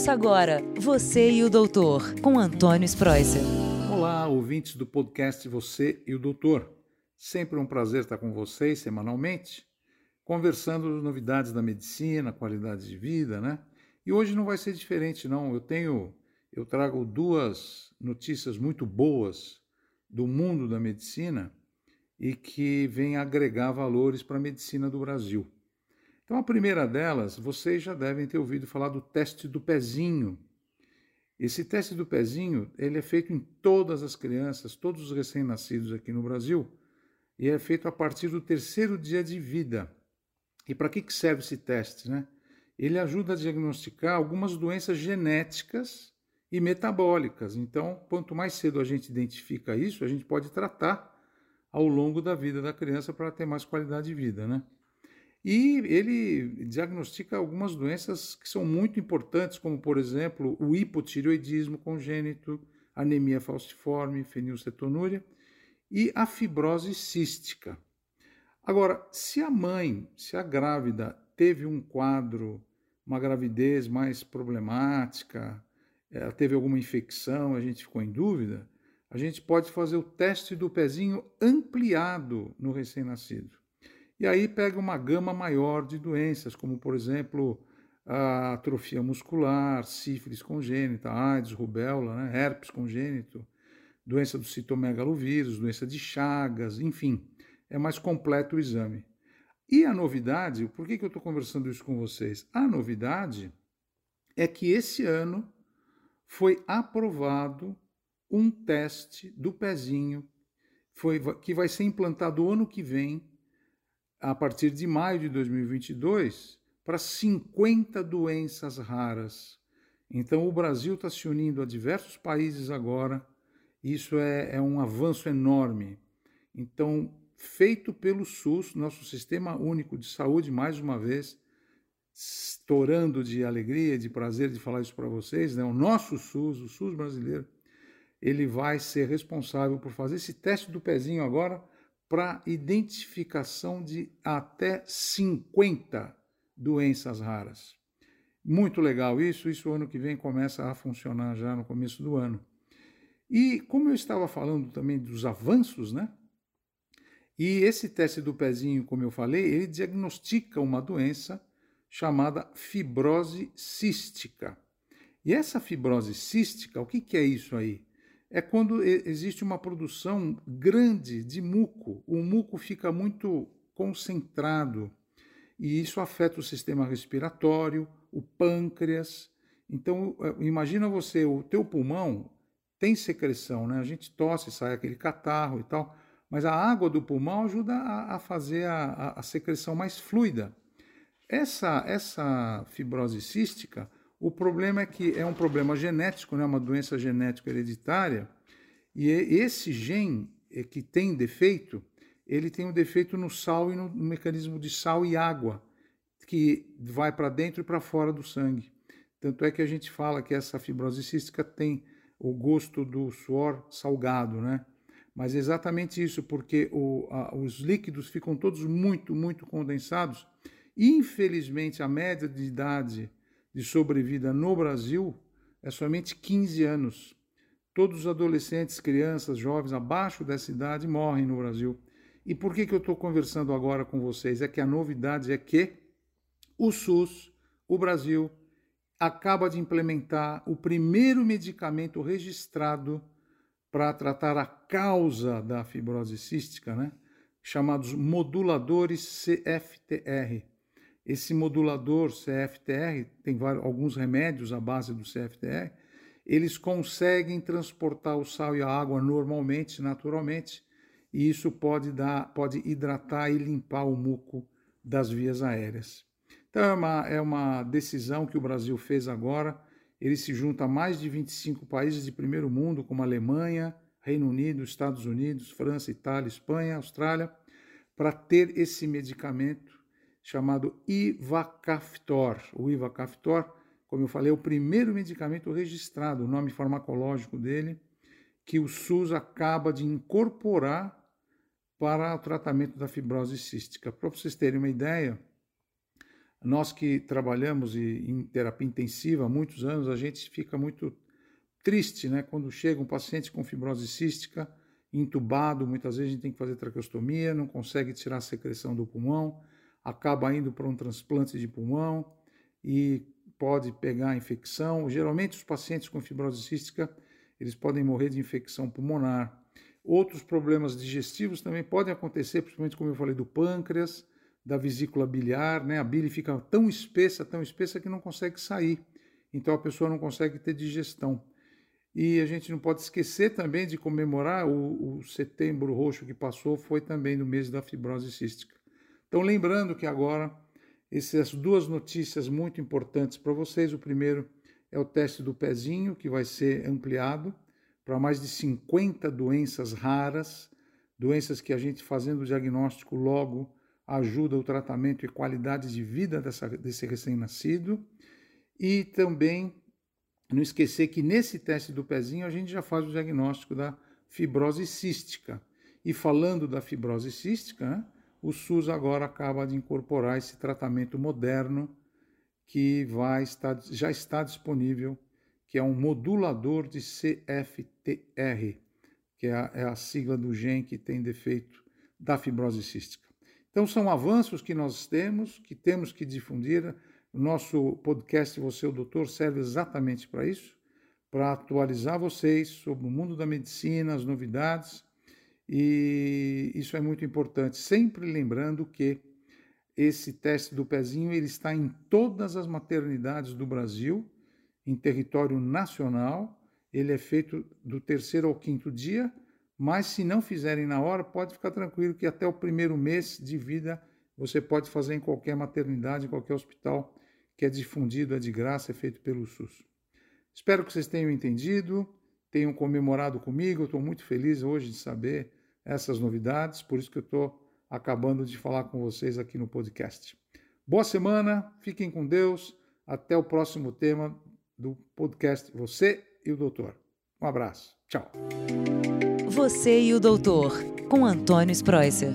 Ouça agora Você e o Doutor, com Antônio Spreuser. Olá, ouvintes do podcast Você e o Doutor. Sempre um prazer estar com vocês semanalmente, conversando novidades da medicina, qualidade de vida, né? E hoje não vai ser diferente, não. Eu tenho, eu trago duas notícias muito boas do mundo da medicina e que vêm agregar valores para a medicina do Brasil. Então, a primeira delas, vocês já devem ter ouvido falar do teste do pezinho. Esse teste do pezinho, ele é feito em todas as crianças, todos os recém-nascidos aqui no Brasil, e é feito a partir do terceiro dia de vida. E para que serve esse teste? Né? Ele ajuda a diagnosticar algumas doenças genéticas e metabólicas. Então, quanto mais cedo a gente identifica isso, a gente pode tratar ao longo da vida da criança para ter mais qualidade de vida, né? E ele diagnostica algumas doenças que são muito importantes, como, por exemplo, o hipotireoidismo congênito, anemia falciforme, fenilcetonúria e a fibrose cística. Agora, se a mãe, se a grávida teve um quadro, uma gravidez mais problemática, ela teve alguma infecção, a gente ficou em dúvida, a gente pode fazer o teste do pezinho ampliado no recém-nascido. E aí pega uma gama maior de doenças, como por exemplo a atrofia muscular, sífilis congênita, AIDS, rubéola, né? herpes congênito, doença do citomegalovírus, doença de Chagas, enfim, é mais completo o exame. E a novidade, por que, que eu estou conversando isso com vocês? A novidade é que esse ano foi aprovado um teste do pezinho foi, que vai ser implantado ano que vem a partir de maio de 2022, para 50 doenças raras. Então, o Brasil está se unindo a diversos países agora, isso é, é um avanço enorme. Então, feito pelo SUS, nosso Sistema Único de Saúde, mais uma vez, estourando de alegria, de prazer de falar isso para vocês, né? o nosso SUS, o SUS brasileiro, ele vai ser responsável por fazer esse teste do pezinho agora para identificação de até 50 doenças raras. Muito legal isso, isso ano que vem começa a funcionar já no começo do ano. E como eu estava falando também dos avanços, né? E esse teste do pezinho, como eu falei, ele diagnostica uma doença chamada fibrose cística. E essa fibrose cística, o que, que é isso aí? É quando existe uma produção grande de muco. O muco fica muito concentrado e isso afeta o sistema respiratório, o pâncreas. Então, é, imagina você, o teu pulmão tem secreção, né? A gente tosse, sai aquele catarro e tal, mas a água do pulmão ajuda a, a fazer a, a, secreção mais fluida. Essa, essa fibrose cística o problema é que é um problema genético, né, uma doença genética hereditária, e esse gene é que tem defeito, ele tem um defeito no sal e no, mecanismo de sal e água, que vai para dentro e para fora do sangue. Tanto é que a gente fala que essa fibrose cística tem o gosto do suor salgado, né? Mas é exatamente isso, porque o, a, os líquidos ficam todos muito, muito condensados. Infelizmente, a média de idade de sobrevida no Brasil é somente 15 anos. Todos os adolescentes, crianças, jovens abaixo dessa idade morrem no Brasil. E por que, que eu estou conversando agora com vocês? É que a novidade é que o SUS, o Brasil, acaba de implementar o primeiro medicamento registrado para tratar a causa da fibrose cística, né? chamados moduladores CFTR. Esse modulador CFTR, tem vários, alguns remédios à base do CFTR, eles conseguem transportar o sal e a água normalmente, naturalmente, e isso pode, dar, pode hidratar e limpar o muco das vias aéreas. Então é uma, é uma decisão que o Brasil fez agora. Ele se junta a mais de 25 países de primeiro mundo, como Alemanha, Reino Unido, Estados Unidos, França, Itália, Espanha, Austrália, para ter esse medicamento chamado Ivacaftor. O Ivacaftor, como eu falei, é o primeiro medicamento registrado, o nome farmacológico dele, que o SUS acaba de incorporar para o tratamento da fibrose cística. Para vocês terem uma ideia, Nós que trabalhamos em terapia intensiva há muitos anos, a gente fica muito triste, né? Quando chega um paciente com fibrose cística, entubado, muitas vezes a gente tem que fazer traqueostomia, não consegue tirar a secreção do pulmão, acaba indo para um transplante de pulmão e pode pegar infecção. Geralmente os pacientes com fibrose cística, eles podem morrer de infecção pulmonar. Outros problemas digestivos também podem acontecer, principalmente como eu falei do pâncreas, da vesícula biliar, né? A bile fica tão espessa, tão espessa que não consegue sair. Então a pessoa não consegue ter digestão. E a gente não pode esquecer também de comemorar o, o setembro roxo que passou, foi também no mês da fibrose cística. Então, lembrando que agora, essas duas notícias muito importantes para vocês. O primeiro é o teste do pezinho, que vai ser ampliado para mais de 50 doenças raras, doenças que a gente fazendo o diagnóstico logo ajuda o tratamento e qualidade de vida dessa, desse recém-nascido. E também não esquecer que nesse teste do pezinho a gente já faz o diagnóstico da fibrose cística. E falando da fibrose cística, né, o SUS agora acaba de incorporar esse tratamento moderno que vai estar, já está disponível, que é um modulador de CFTR, que é a, é a sigla do gene que tem defeito da fibrose cística. Então são avanços que nós temos, que temos que difundir o nosso podcast Você, o Doutor, serve exatamente para isso para atualizar vocês sobre o mundo da medicina, as novidades, e isso é muito importante. Sempre lembrando que esse teste do pezinho ele está em todas as maternidades do Brasil, em território nacional. Ele é feito do terceiro ao quinto dia, mas se não fizerem na hora, pode ficar tranquilo que até o primeiro mês de vida você pode fazer em qualquer maternidade, em qualquer hospital que é difundido, é de graça, é feito pelo SUS. Espero que vocês tenham entendido, tenham comemorado comigo. estou muito feliz hoje de saber essas novidades, por isso que eu estou acabando de falar com vocês aqui no podcast. Boa semana, fiquem com Deus. Até o próximo tema do podcast Você e o Doutor. Um abraço. Tchau. Você e o Doutor, com Antônio Spreuser.